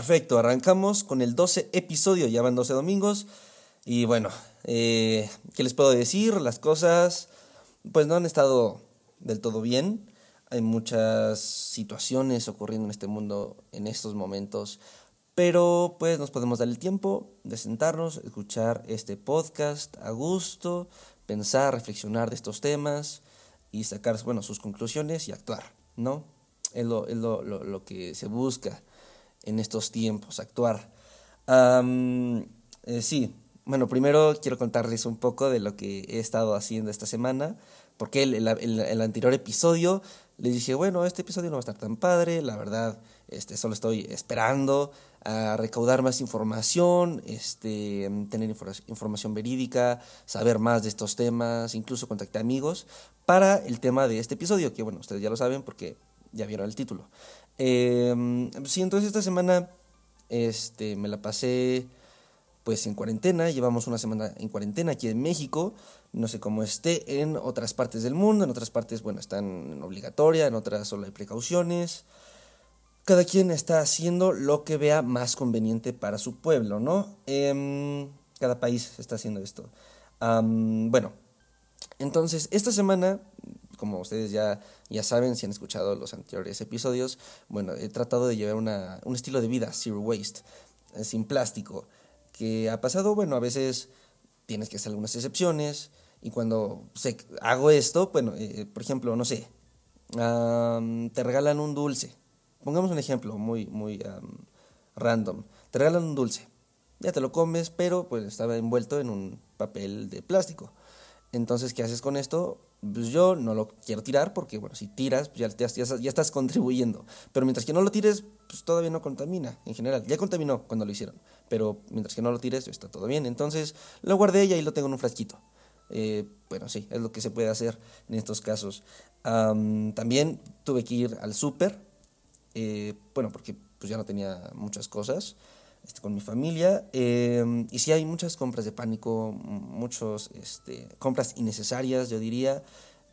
Perfecto, arrancamos con el 12 episodio, ya van 12 domingos. Y bueno, eh, ¿qué les puedo decir? Las cosas pues no han estado del todo bien. Hay muchas situaciones ocurriendo en este mundo en estos momentos. Pero pues nos podemos dar el tiempo de sentarnos, escuchar este podcast a gusto, pensar, reflexionar de estos temas y sacar bueno, sus conclusiones y actuar, ¿no? Es lo, es lo, lo, lo que se busca en estos tiempos, actuar. Um, eh, sí, bueno, primero quiero contarles un poco de lo que he estado haciendo esta semana, porque el, el, el, anterior episodio les dije, bueno, este episodio no va a estar tan padre, la verdad, este, solo estoy esperando a recaudar más información, este, tener información verídica, saber más de estos temas, incluso contactar amigos para el tema de este episodio, que bueno, ustedes ya lo saben porque ya vieron el título. Eh, sí, entonces esta semana este, me la pasé pues en cuarentena, llevamos una semana en cuarentena aquí en México, no sé cómo esté en otras partes del mundo, en otras partes, bueno, están en obligatoria, en otras solo hay precauciones. Cada quien está haciendo lo que vea más conveniente para su pueblo, ¿no? Eh, cada país está haciendo esto. Bueno, entonces esta semana como ustedes ya, ya saben, si han escuchado los anteriores episodios, bueno, he tratado de llevar una, un estilo de vida zero waste, eh, sin plástico, que ha pasado, bueno, a veces tienes que hacer algunas excepciones, y cuando se, hago esto, bueno, eh, por ejemplo, no sé, um, te regalan un dulce, pongamos un ejemplo muy, muy um, random, te regalan un dulce, ya te lo comes, pero pues estaba envuelto en un papel de plástico. Entonces, ¿qué haces con esto? Pues yo no lo quiero tirar porque, bueno, si tiras, ya, ya, ya, estás contribuyendo. Pero mientras que no lo tires, pues todavía no contamina en general. Ya contaminó cuando lo hicieron. Pero mientras que no lo tires, está todo bien. Entonces lo guardé y ahí lo tengo en un frasquito. Eh, bueno, sí, es lo que se puede hacer en estos casos. También tuve que ir al súper. Eh, bueno, porque pues ya no tenía muchas cosas. Este, con mi familia. Eh, y sí hay muchas compras de pánico, muchas este, compras innecesarias, yo diría.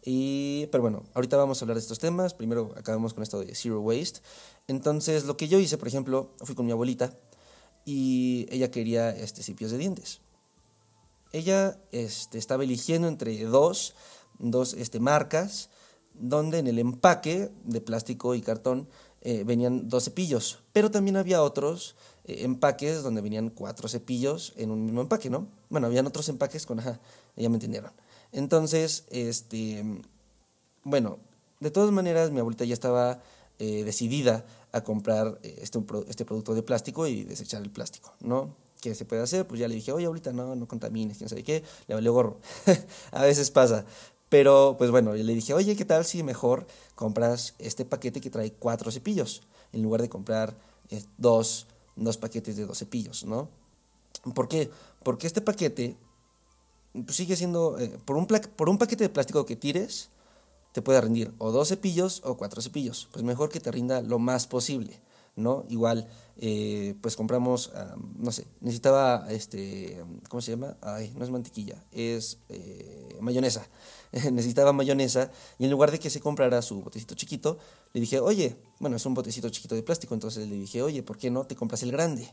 Y, pero bueno, ahorita vamos a hablar de estos temas. Primero acabamos con esto de Zero Waste. Entonces, lo que yo hice, por ejemplo, fui con mi abuelita y ella quería este, cipios de dientes. Ella este, estaba eligiendo entre dos, dos este, marcas, donde en el empaque de plástico y cartón eh, venían dos cepillos, pero también había otros eh, empaques donde venían cuatro cepillos en un mismo empaque, ¿no? Bueno, habían otros empaques con, ajá, ya me entendieron. Entonces, este, bueno, de todas maneras, mi abuelita ya estaba eh, decidida a comprar este, este producto de plástico y desechar el plástico, ¿no? ¿Qué se puede hacer? Pues ya le dije, oye, abuelita, no, no contamines, quién sabe qué, le valió gorro. a veces pasa. Pero, pues bueno, yo le dije, oye, ¿qué tal si mejor compras este paquete que trae cuatro cepillos en lugar de comprar dos dos paquetes de dos cepillos, ¿no? ¿Por qué? Porque este paquete pues, sigue siendo, eh, por, un por un paquete de plástico que tires, te puede rendir o dos cepillos o cuatro cepillos. Pues mejor que te rinda lo más posible, ¿no? Igual, eh, pues compramos, um, no sé, necesitaba, este, ¿cómo se llama? Ay, no es mantequilla, es eh, mayonesa. necesitaba mayonesa y en lugar de que se comprara su botecito chiquito, le dije, oye, bueno, es un botecito chiquito de plástico, entonces le dije, oye, ¿por qué no te compras el grande?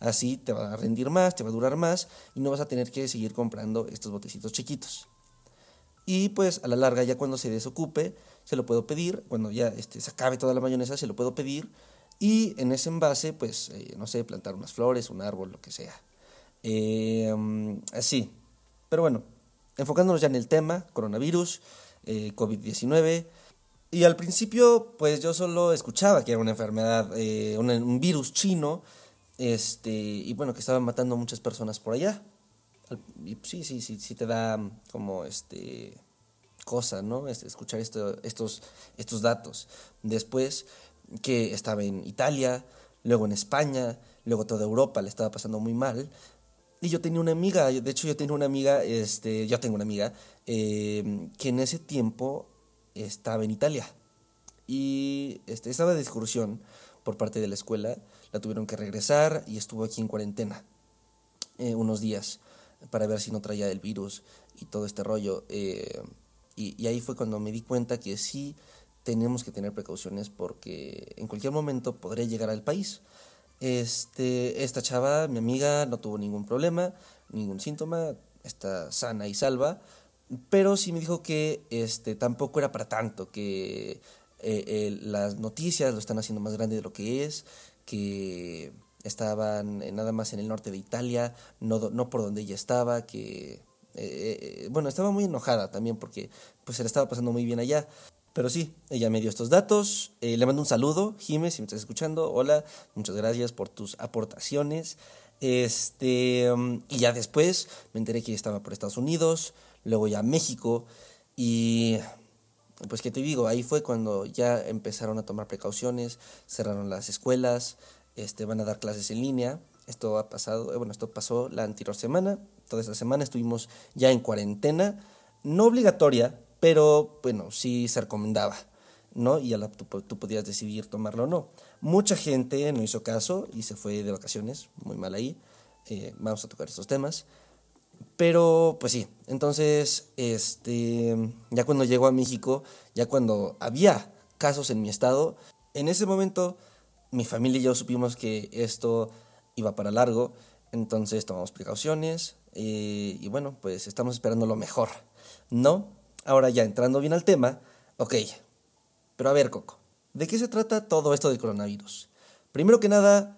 Así te va a rendir más, te va a durar más y no vas a tener que seguir comprando estos botecitos chiquitos. Y pues a la larga, ya cuando se desocupe, se lo puedo pedir, cuando ya este, se acabe toda la mayonesa, se lo puedo pedir y en ese envase, pues, eh, no sé, plantar unas flores, un árbol, lo que sea. Eh, así. Pero bueno, enfocándonos ya en el tema, coronavirus, eh, COVID-19. Y al principio, pues yo solo escuchaba que era una enfermedad, un, virus chino, este, y bueno, que estaba matando a muchas personas por allá. Y sí, sí, sí, sí te da como este cosa, ¿no? Es escuchar esto, estos, estos datos. Después que estaba en Italia, luego en España, luego toda Europa le estaba pasando muy mal. Y yo tenía una amiga, de hecho yo tenía una amiga, este, yo tengo una amiga, eh, que en ese tiempo estaba en Italia. Y este, estaba de excursión por parte de la escuela, la tuvieron que regresar y estuvo aquí en cuarentena eh, unos días para ver si no traía el virus y todo este rollo. Eh, y ahí fue cuando me di cuenta que sí tenemos que tener precauciones porque en cualquier momento podré llegar al país. Este, esta chava, mi amiga, no tuvo ningún problema, ningún síntoma, está sana y salva, pero sí me dijo que este, tampoco era para tanto, que eh, eh, las noticias lo están haciendo más grande de lo que es, que estaban nada más en el norte de Italia, no, por donde ella estaba, que... Eh, bueno, estaba muy enojada también porque pues se le estaba pasando muy bien allá. Pero sí, ella me dio estos datos. Eh, le mando un saludo, Jiménez, si me estás escuchando. Hola, muchas gracias por tus aportaciones. Este, um, y ya después me enteré que estaba por Estados Unidos, luego ya México. Y pues, ¿qué te digo? Ahí fue cuando ya empezaron a tomar precauciones, cerraron las escuelas, este, van a dar clases en línea. Esto ha pasado, eh, bueno, esto pasó la anterior semana. Toda esta semana estuvimos ya en cuarentena, no obligatoria, pero bueno, sí se recomendaba, ¿no? Y la, tú, podías decidir tomarlo o no. Mucha gente no hizo caso y se fue de vacaciones, muy mal ahí. Eh, vamos a tocar estos temas. Pero, pues sí, entonces, este, ya cuando llegó a México, ya cuando había casos en mi estado, en ese momento mi familia y yo supimos que esto iba para largo, entonces tomamos precauciones eh, y bueno, pues estamos esperando lo mejor, ¿no? Ahora ya entrando bien al tema, ok, pero a ver Coco, ¿de qué se trata todo esto del coronavirus? Primero que nada,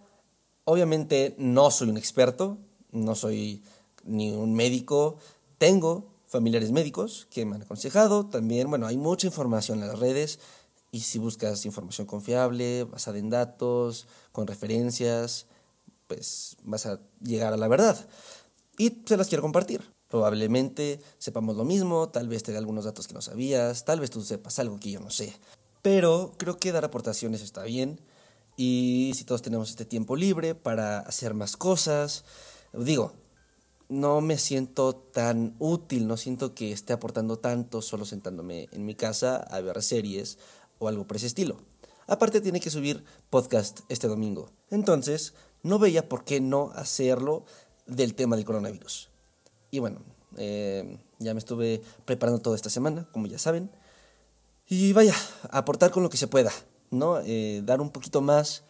obviamente no soy un experto, no soy ni un médico, tengo familiares médicos que me han aconsejado, también, bueno, hay mucha información en las redes y si buscas información confiable, basada en datos, con referencias, pues vas a llegar a la verdad. Y se las quiero compartir. Probablemente sepamos lo mismo, tal vez te dé algunos datos que no sabías, tal vez tú sepas algo que yo no sé. Pero creo que dar aportaciones está bien y si todos tenemos este tiempo libre para hacer más cosas, digo, no me siento tan útil, no siento que esté aportando tanto solo sentándome en mi casa a ver series o algo por ese estilo. Aparte tiene que subir podcast este domingo. Entonces, no veía por qué no hacerlo del tema del coronavirus. Y bueno, eh, ya me estuve preparando toda esta semana, como ya saben. Y vaya, aportar con lo que se pueda, ¿no? Eh, dar un poquito más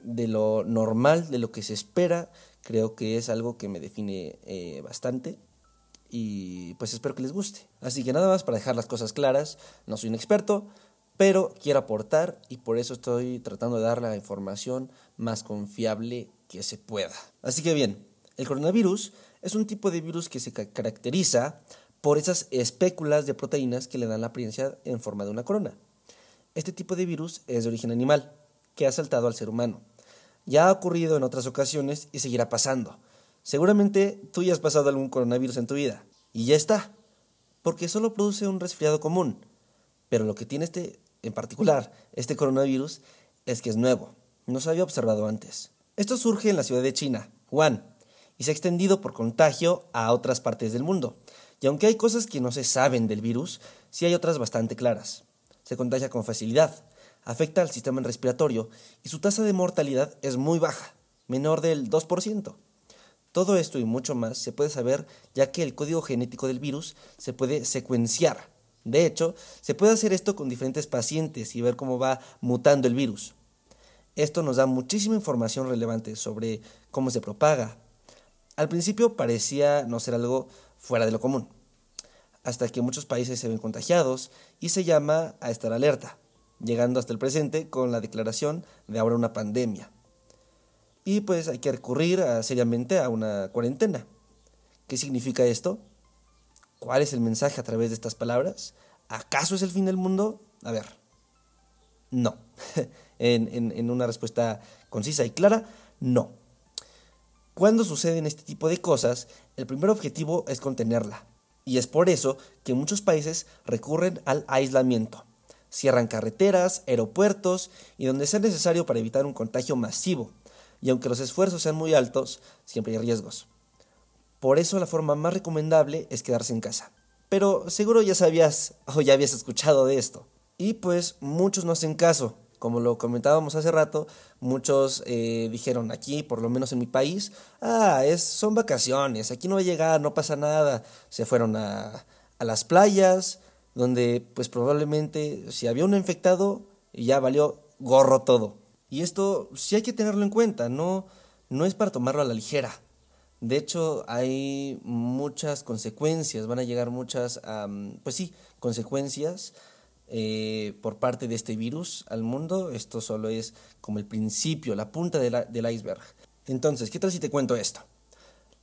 de lo normal, de lo que se espera. Creo que es algo que me define eh, bastante. Y pues espero que les guste. Así que nada más para dejar las cosas claras, no soy un experto, pero quiero aportar y por eso estoy tratando de dar la información más confiable que se pueda. Así que bien, el coronavirus es un tipo de virus que se caracteriza por esas espéculas de proteínas que le dan la apariencia en forma de una corona. Este tipo de virus es de origen animal, que ha saltado al ser humano. Ya ha ocurrido en otras ocasiones y seguirá pasando. Seguramente tú ya has pasado algún coronavirus en tu vida. Y ya está. Porque solo produce un resfriado común. Pero lo que tiene este, en particular, este coronavirus, es que es nuevo. No se había observado antes. Esto surge en la ciudad de China, Wuhan, y se ha extendido por contagio a otras partes del mundo. Y aunque hay cosas que no se saben del virus, sí hay otras bastante claras. Se contagia con facilidad, afecta al sistema respiratorio y su tasa de mortalidad es muy baja, menor del 2%. Todo esto y mucho más se puede saber ya que el código genético del virus se puede secuenciar. De hecho, se puede hacer esto con diferentes pacientes y ver cómo va mutando el virus. Esto nos da muchísima información relevante sobre cómo se propaga, al principio parecía no ser algo fuera de lo común, hasta que muchos países se ven contagiados y se llama a estar alerta, llegando hasta el presente con la declaración de ahora una pandemia. Y pues hay que recurrir seriamente a una cuarentena. ¿Qué significa esto? ¿Cuál es el mensaje a través de estas palabras? ¿Acaso es el fin del mundo? A ver, no. en, en una respuesta concisa y clara, no. Cuando suceden este tipo de cosas, el primer objetivo es contenerla. Y es por eso que muchos países recurren al aislamiento. Cierran carreteras, aeropuertos y donde sea necesario para evitar un contagio masivo. Y aunque los esfuerzos sean muy altos, siempre hay riesgos. Por eso la forma más recomendable es quedarse en casa. Pero seguro ya sabías o ya habías escuchado de esto. Y pues muchos no hacen caso. Como lo comentábamos hace rato, muchos eh, dijeron aquí, por lo menos en mi país, ah, es, son vacaciones, aquí no va a llegar, no pasa nada. Se fueron a, a las playas, donde pues probablemente si había uno infectado, ya valió gorro todo. Y esto sí hay que tenerlo en cuenta, no, no es para tomarlo a la ligera. De hecho, hay muchas consecuencias, van a llegar muchas, pues sí, consecuencias eh, por parte de este virus al mundo. Esto solo es como el principio, la punta del iceberg. Entonces, ¿qué tal si te cuento esto?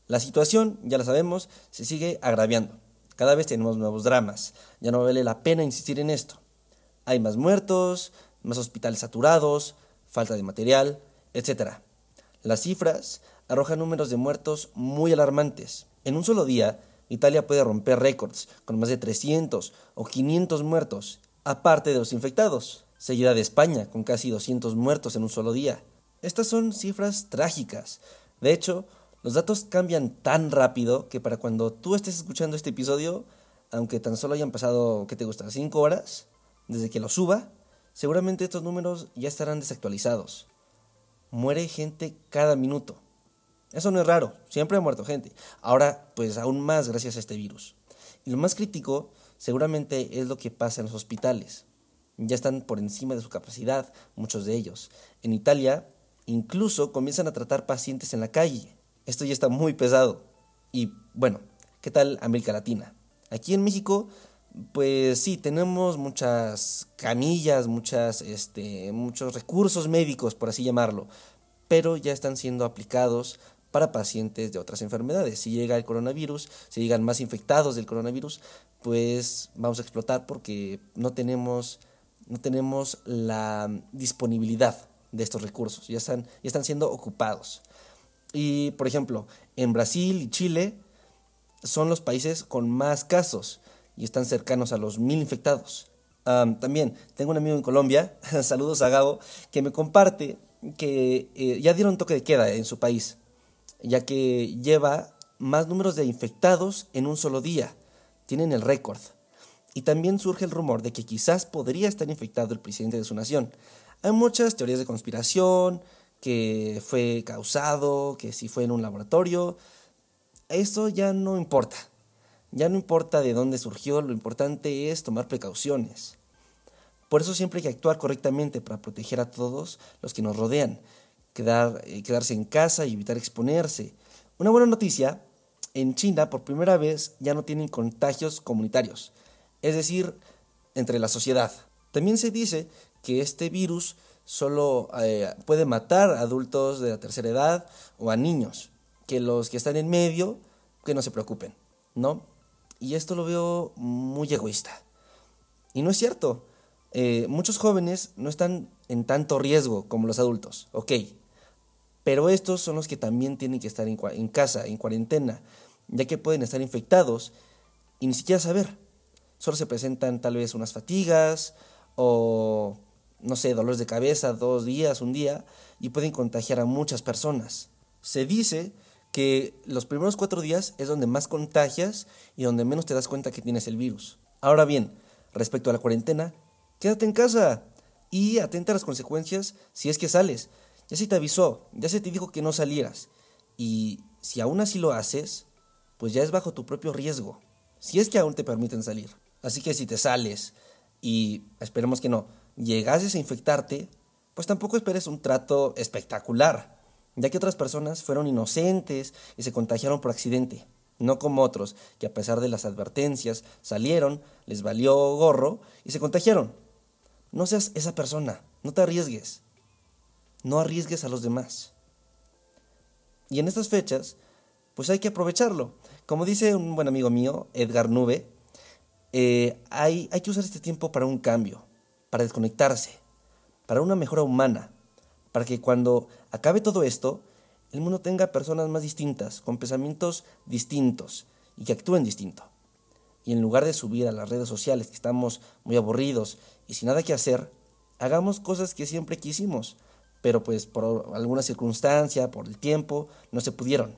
La situación, ya la sabemos, se sigue agraviando. Cada vez tenemos nuevos dramas. Ya no vale la pena insistir en esto. Hay más muertos, más hospitales saturados, falta de material, etc. Las cifras arrojan números de muertos muy alarmantes. En un solo día, Italia puede romper récords con más de 300 o 500 muertos, aparte de los infectados, seguida de España con casi 200 muertos en un solo día. Estas son cifras trágicas. De hecho, los datos cambian tan rápido que para cuando tú estés escuchando este episodio, aunque tan solo hayan pasado, ¿qué te gusta?, 5 horas desde que lo suba, seguramente estos números ya estarán desactualizados. Muere gente cada minuto. Eso no es raro, siempre ha muerto gente. Ahora, pues aún más gracias a este virus. Y lo más crítico seguramente es lo que pasa en los hospitales. Ya están por encima de su capacidad, muchos de ellos. En Italia, incluso comienzan a tratar pacientes en la calle. Esto ya está muy pesado. Y bueno, ¿qué tal América Latina? Aquí en México, pues sí, tenemos muchas camillas, muchas, este, muchos recursos médicos, por así llamarlo, pero ya están siendo aplicados para pacientes de otras enfermedades. Si llega el coronavirus, si llegan más infectados del coronavirus, pues vamos a explotar porque no tenemos, no tenemos la disponibilidad de estos recursos, ya están, ya están siendo ocupados. Y, por ejemplo, en Brasil y Chile son los países con más casos y están cercanos a los mil infectados. también tengo un amigo en Colombia, saludos a Gabo, que me comparte que eh, ya dieron toque de queda en su país, ya que lleva más números de infectados en un solo día. Tienen el récord. Y también surge el rumor de que quizás podría estar infectado el presidente de su nación. Hay muchas teorías de conspiración, que fue causado, que si fue en un laboratorio. Eso ya no importa. Ya no importa de dónde surgió, lo importante es tomar precauciones. Por eso siempre hay que actuar correctamente para proteger a todos los que nos rodean, quedar, eh, quedarse en casa y evitar exponerse. Una buena noticia, en China por primera vez ya no tienen contagios comunitarios, es decir, entre la sociedad. También se dice que este virus solo eh, puede matar a adultos de la tercera edad o a niños, que los que están en medio, que no se preocupen, ¿no? Y esto lo veo muy egoísta. Y no es cierto. Eh, muchos jóvenes no están en tanto riesgo como los adultos, ok. Pero estos son los que también tienen que estar en, casa, en cuarentena, ya que pueden estar infectados y ni siquiera saber. Solo se presentan tal vez unas fatigas o no sé, dolores de cabeza dos días, un día, y pueden contagiar a muchas personas. Se dice que los primeros cuatro días es donde más contagias y donde menos te das cuenta que tienes el virus. Ahora bien, respecto a la cuarentena, quédate en casa y atenta a las consecuencias si es que sales. Ya se te avisó, ya se te dijo que no salieras. Y si aún así lo haces, pues ya es bajo tu propio riesgo, si es que aún te permiten salir. Así que si te sales y esperemos que no, llegases a infectarte, pues tampoco esperes un trato espectacular, ya que otras personas fueron inocentes y se contagiaron por accidente, no como otros que a pesar de las advertencias salieron, les valió gorro y se contagiaron. No seas esa persona, no te arriesgues, no arriesgues a los demás. Y en estas fechas, pues hay que aprovecharlo. Como dice un buen amigo mío, Edgar Nube, eh, hay, hay que usar este tiempo para un cambio, para desconectarse, para una mejora humana, para que cuando acabe todo esto, el mundo tenga personas más distintas, con pensamientos distintos y que actúen distinto. y en lugar de subir a las redes sociales que estamos muy aburridos y sin nada que hacer, hagamos cosas que siempre quisimos, pero pues por alguna circunstancia, por el tiempo, no se pudieron.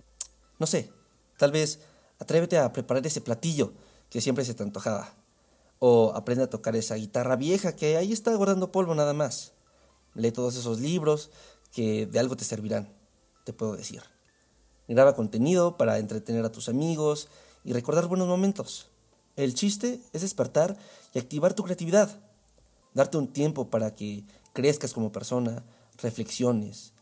No sé, tal vez atrévete a preparar ese platillo que siempre se te antojaba. O aprende a tocar esa guitarra vieja que ahí está guardando polvo nada más. Lee todos esos libros que de algo te servirán, te puedo decir. Graba contenido para entretener a tus amigos y recordar buenos momentos. El chiste es despertar y activar tu creatividad. Darte un tiempo para que crezcas como persona, reflexiones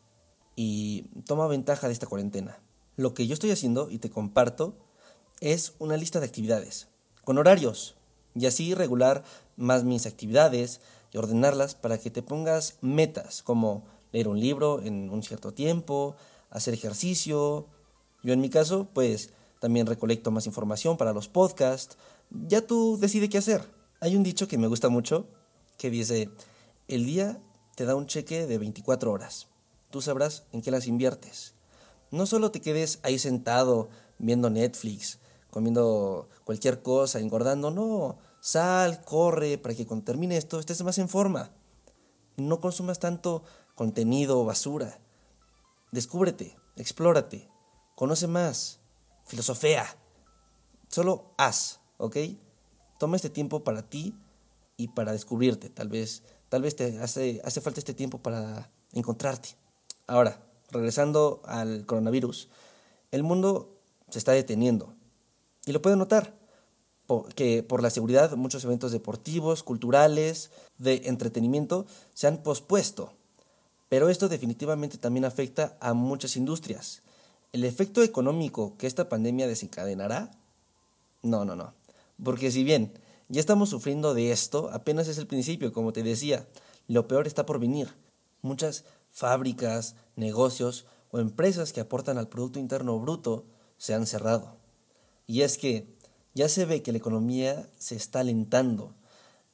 y toma ventaja de esta cuarentena. Lo que yo estoy haciendo y te comparto es una lista de actividades, con horarios, y así regular más mis actividades y ordenarlas para que te pongas metas, como leer un libro en un cierto tiempo, hacer ejercicio. Yo en mi caso, pues también recolecto más información para los podcasts. Ya tú decides qué hacer. Hay un dicho que me gusta mucho que dice, el día te da un cheque de 24 horas. Tú sabrás en qué las inviertes. No solo te quedes ahí sentado viendo Netflix, comiendo cualquier cosa, engordando, no. Sal, corre, para que cuando termine esto estés más en forma. No consumas tanto contenido basura. Descúbrete, explórate, conoce más, filosofea. Solo haz, ¿ok? Toma este tiempo para ti y para descubrirte. Tal vez, tal vez te hace, hace falta este tiempo para encontrarte. Ahora, regresando al coronavirus, el mundo se está deteniendo. Y lo pueden notar, que por la seguridad muchos eventos deportivos, culturales, de entretenimiento se han pospuesto. Pero esto definitivamente también afecta a muchas industrias. ¿El efecto económico que esta pandemia desencadenará? No, no, no. Porque si bien ya estamos sufriendo de esto, apenas es el principio, como te decía, lo peor está por venir. Muchas fábricas, negocios o empresas que aportan al Producto Interno Bruto se han cerrado. Y es que ya se ve que la economía se está alentando.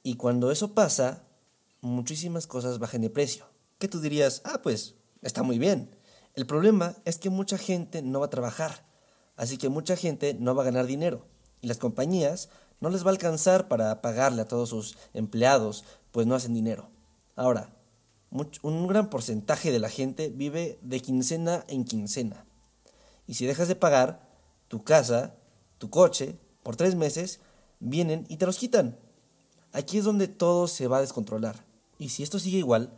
Y cuando eso pasa, muchísimas cosas bajan de precio que tú dirías, ah, pues está muy bien. El problema es que mucha gente no va a trabajar, así que mucha gente no va a ganar dinero y las compañías no les va a alcanzar para pagarle a todos sus empleados, pues no hacen dinero. Ahora, un gran porcentaje de la gente vive de quincena en quincena. Y si dejas de pagar, tu casa, tu coche, por tres meses, vienen y te los quitan. Aquí es donde todo se va a descontrolar. Y si esto sigue igual,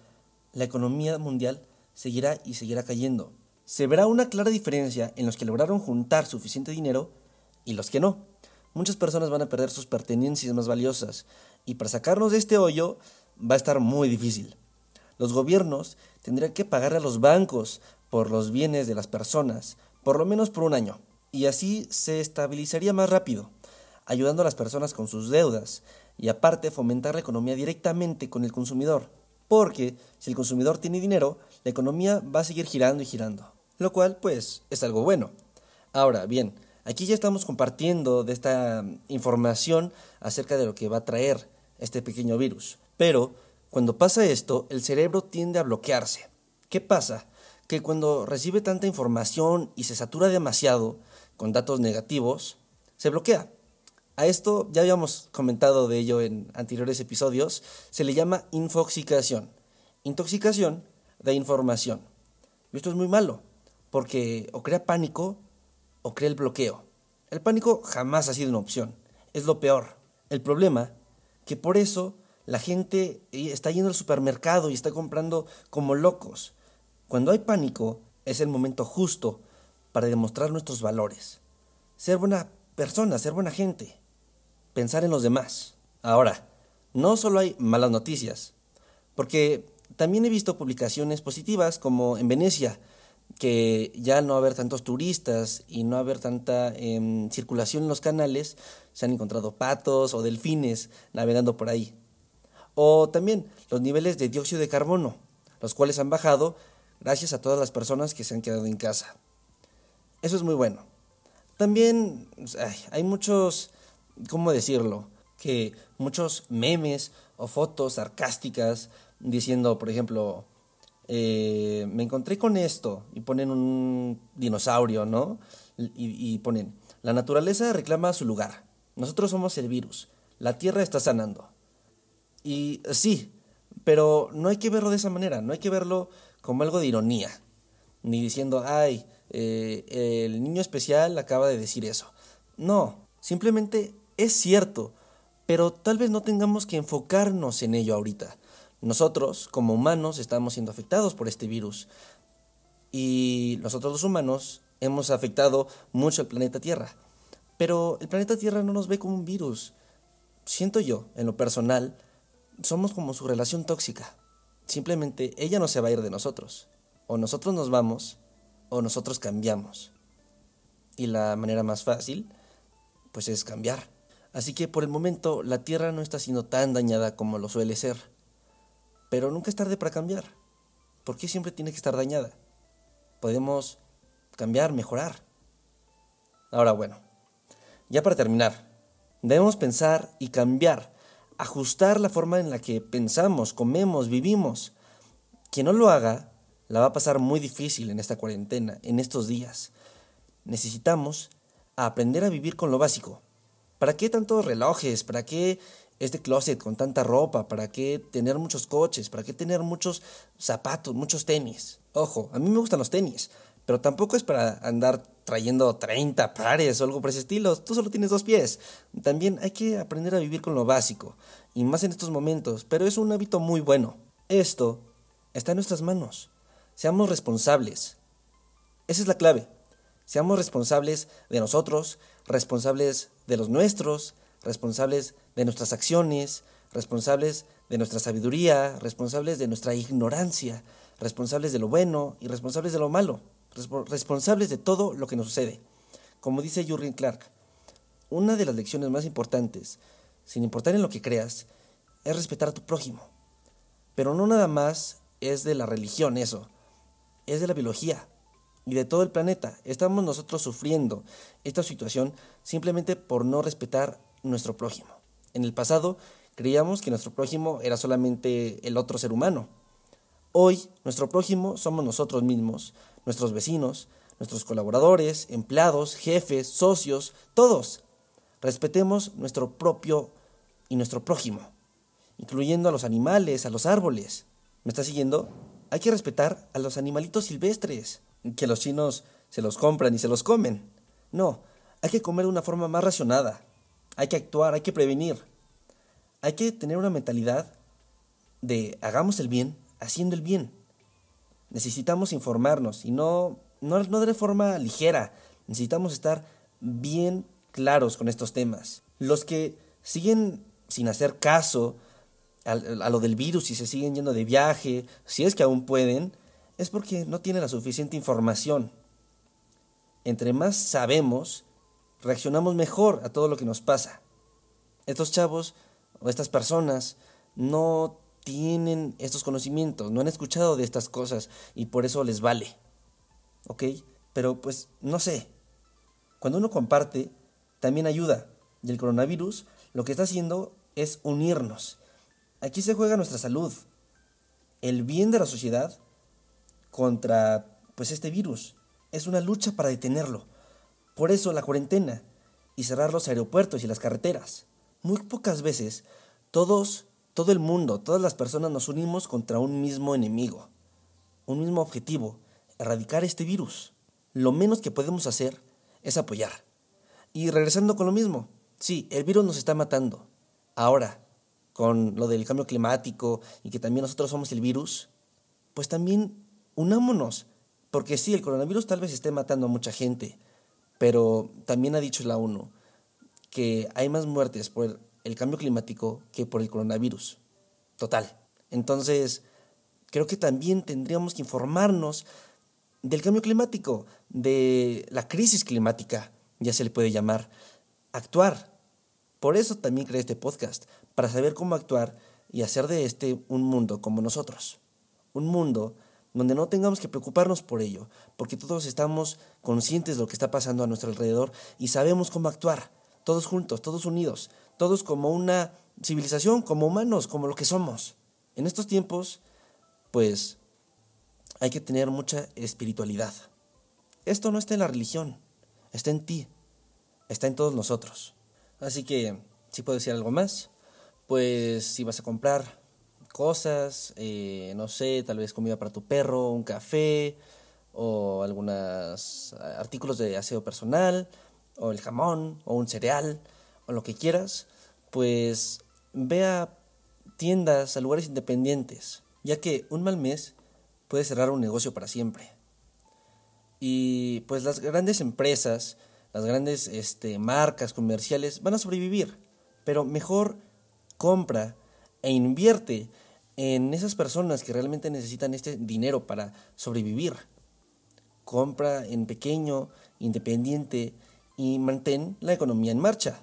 la economía mundial seguirá y seguirá cayendo. Se verá una clara diferencia en los que lograron juntar suficiente dinero y los que no. Muchas personas van a perder sus pertenencias más valiosas y para sacarnos de este hoyo va a estar muy difícil. Los gobiernos tendrían que pagar a los bancos por los bienes de las personas, por lo menos por un año, y así se estabilizaría más rápido, ayudando a las personas con sus deudas y aparte fomentar la economía directamente con el consumidor porque si el consumidor tiene dinero, la economía va a seguir girando y girando, lo cual pues es algo bueno. Ahora, bien, aquí ya estamos compartiendo de esta información acerca de lo que va a traer este pequeño virus, pero cuando pasa esto, el cerebro tiende a bloquearse. ¿Qué pasa? Que cuando recibe tanta información y se satura demasiado con datos negativos, se bloquea. A esto ya habíamos comentado de ello en anteriores episodios, se le llama infoxicación. Intoxicación de información. Y esto es muy malo, porque o crea pánico o crea el bloqueo. El pánico jamás ha sido una opción, es lo peor. El problema, que por eso la gente está yendo al supermercado y está comprando como locos. Cuando hay pánico, es el momento justo para demostrar nuestros valores. Ser buena persona, ser buena gente pensar en los demás. Ahora, no solo hay malas noticias, porque también he visto publicaciones positivas como en Venecia, que ya no haber tantos turistas y no haber tanta em, circulación en los canales, se han encontrado patos o delfines navegando por ahí. O también los niveles de dióxido de carbono, los cuales han bajado gracias a todas las personas que se han quedado en casa. Eso es muy bueno. También hay muchos ¿cómo decirlo? Que muchos memes o fotos sarcásticas diciendo, por ejemplo, eh, me encontré con esto y ponen un dinosaurio, ¿no? Y, ponen, la naturaleza reclama su lugar. Nosotros somos el virus. La Tierra está sanando. Y sí, pero no hay que verlo de esa manera, no hay que verlo como algo de ironía, ni diciendo, ay, eh, el niño especial acaba de decir eso. No, simplemente es cierto, pero tal vez no tengamos que enfocarnos en ello ahorita. Nosotros, como humanos, estamos siendo afectados por este virus. Y nosotros los humanos hemos afectado mucho al planeta Tierra. Pero el planeta Tierra no nos ve como un virus. Siento yo, en lo personal, somos como su relación tóxica. Simplemente ella no se va a ir de nosotros. O nosotros nos vamos, o nosotros cambiamos. Y la manera más fácil, pues es cambiar. Así que por el momento la Tierra no está siendo tan dañada como lo suele ser. Pero nunca es tarde para cambiar. ¿Por qué siempre tiene que estar dañada? Podemos cambiar, mejorar. Ahora bueno, ya para terminar, debemos pensar y cambiar, ajustar la forma en la que pensamos, comemos, vivimos. Quien no lo haga, la va a pasar muy difícil en esta cuarentena, en estos días. Necesitamos aprender a vivir con lo básico. ¿Para qué tantos relojes? ¿Para qué este closet con tanta ropa? ¿Para qué tener muchos coches? ¿Para qué tener muchos zapatos, muchos tenis? Ojo, a mí me gustan los tenis, pero tampoco es para andar trayendo 30 pares o algo por ese estilo. Tú solo tienes dos pies. También hay que aprender a vivir con lo básico, y más en estos momentos, pero es un hábito muy bueno. Esto está en nuestras manos. Seamos responsables. Esa es la clave. Seamos responsables de nosotros, responsables de los nuestros, responsables de nuestras acciones, responsables de nuestra sabiduría, responsables de nuestra ignorancia, responsables de lo bueno y responsables de lo malo, responsables de todo lo que nos sucede. Como dice Jurgen Clark, una de las lecciones más importantes, sin importar en lo que creas, es respetar a tu prójimo. Pero no nada más es de la religión eso, es de la biología y de todo el planeta. Estamos nosotros sufriendo esta situación simplemente por no respetar nuestro prójimo. En el pasado creíamos que nuestro prójimo era solamente el otro ser humano. Hoy nuestro prójimo somos nosotros mismos, nuestros vecinos, nuestros colaboradores, empleados, jefes, socios, todos. Respetemos nuestro propio y nuestro prójimo, incluyendo a los animales, a los árboles. ¿Me está siguiendo? Hay que respetar a los animalitos silvestres, que los chinos se los compran y se los comen. No, hay que comer de una forma más racionada. Hay que actuar, hay que prevenir. Hay que tener una mentalidad de hagamos el bien haciendo el bien. Necesitamos informarnos y no, no, no de forma ligera. Necesitamos estar bien claros con estos temas. Los que siguen sin hacer caso a, lo del virus y se siguen yendo de viaje, si es que aún pueden, es porque no tienen la suficiente información. Entre más sabemos, reaccionamos mejor a todo lo que nos pasa. Estos chavos o estas personas no tienen estos conocimientos, no han escuchado de estas cosas y por eso les vale. ¿Ok? Pero pues no sé. Cuando uno comparte, también ayuda. Y el coronavirus lo que está haciendo es unirnos Aquí se juega nuestra salud, el bien de la sociedad contra pues este virus. Es una lucha para detenerlo. Por eso la cuarentena y cerrar los aeropuertos y las carreteras. Muy pocas veces todos, todo el mundo, todas las personas nos unimos contra un mismo enemigo, un mismo objetivo, erradicar este virus. Lo menos que podemos hacer es apoyar. Y regresando con lo mismo, sí, el virus nos está matando. Ahora, con lo del cambio climático y que también nosotros somos el virus, pues también unámonos. Porque sí, el coronavirus tal vez esté matando a mucha gente, pero también ha dicho la ONU que hay más muertes por el cambio climático que por el coronavirus. Total. Entonces, creo que también tendríamos que informarnos del cambio climático, de la crisis climática, ya se le puede llamar, actuar. Por eso también creé este podcast, para saber cómo actuar y hacer de este un mundo como nosotros. Un mundo donde no tengamos que preocuparnos por ello, porque todos estamos conscientes de lo que está pasando a nuestro alrededor y sabemos cómo actuar, todos juntos, todos unidos, todos como una civilización, como humanos, como lo que somos. En estos tiempos, pues, hay que tener mucha espiritualidad. Esto no está en la religión, está en ti, está en todos nosotros. Así que, si puedo decir algo más, pues si vas a comprar cosas, eh, no sé, tal vez comida para tu perro, un café o algunos artículos de aseo personal, o el jamón, o un cereal, o lo que quieras, pues ve tiendas, a lugares independientes, ya que un mal mes puede cerrar un negocio para siempre. Y pues las grandes empresas, las grandes este, marcas comerciales van a sobrevivir, pero mejor compra e invierte en esas personas que realmente necesitan este dinero para sobrevivir. Compra en pequeño, independiente y mantén la economía en marcha.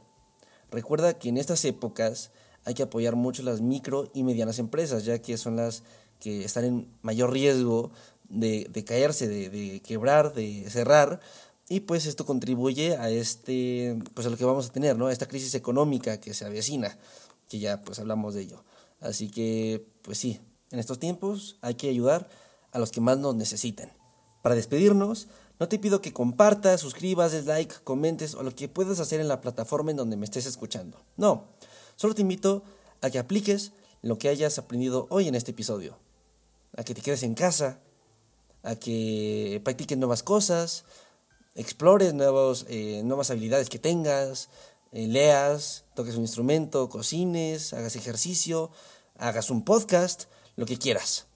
Recuerda que en estas épocas hay que apoyar mucho las micro y medianas empresas, ya que son las que están en mayor riesgo de, caerse, de, quebrar, de cerrar, y pues esto contribuye a este, pues a lo que vamos a tener, ¿no? A esta crisis económica que se avecina, que ya pues hablamos de ello. Así que, pues sí, en estos tiempos hay que ayudar a los que más nos necesiten. Para despedirnos, no te pido que compartas, suscribas, des like, comentes o lo que puedas hacer en la plataforma en donde me estés escuchando. No, solo te invito a que apliques lo que hayas aprendido hoy en este episodio. A que te quedes en casa, a que practiques nuevas cosas, explores nuevos, eh, nuevas habilidades que tengas, eh, leas, toques un instrumento, cocines, hagas ejercicio, hagas un podcast, lo que quieras.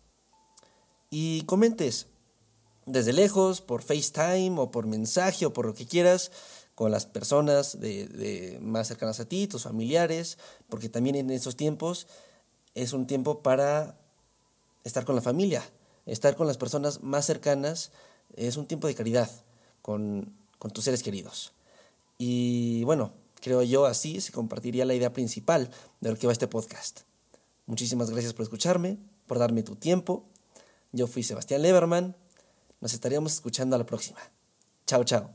Y comentes desde lejos, por FaceTime o por mensaje o por lo que quieras, con las personas de, más cercanas a ti, tus familiares, porque también en esos tiempos es un tiempo para estar con la familia, estar con las personas más cercanas, es un tiempo de caridad con, con tus seres queridos. Y bueno, Creo yo así se compartiría la idea principal de lo que va este podcast. Muchísimas gracias por escucharme, por darme tu tiempo. Yo fui Sebastián Leberman. Nos estaríamos escuchando a la próxima. Chao, chao.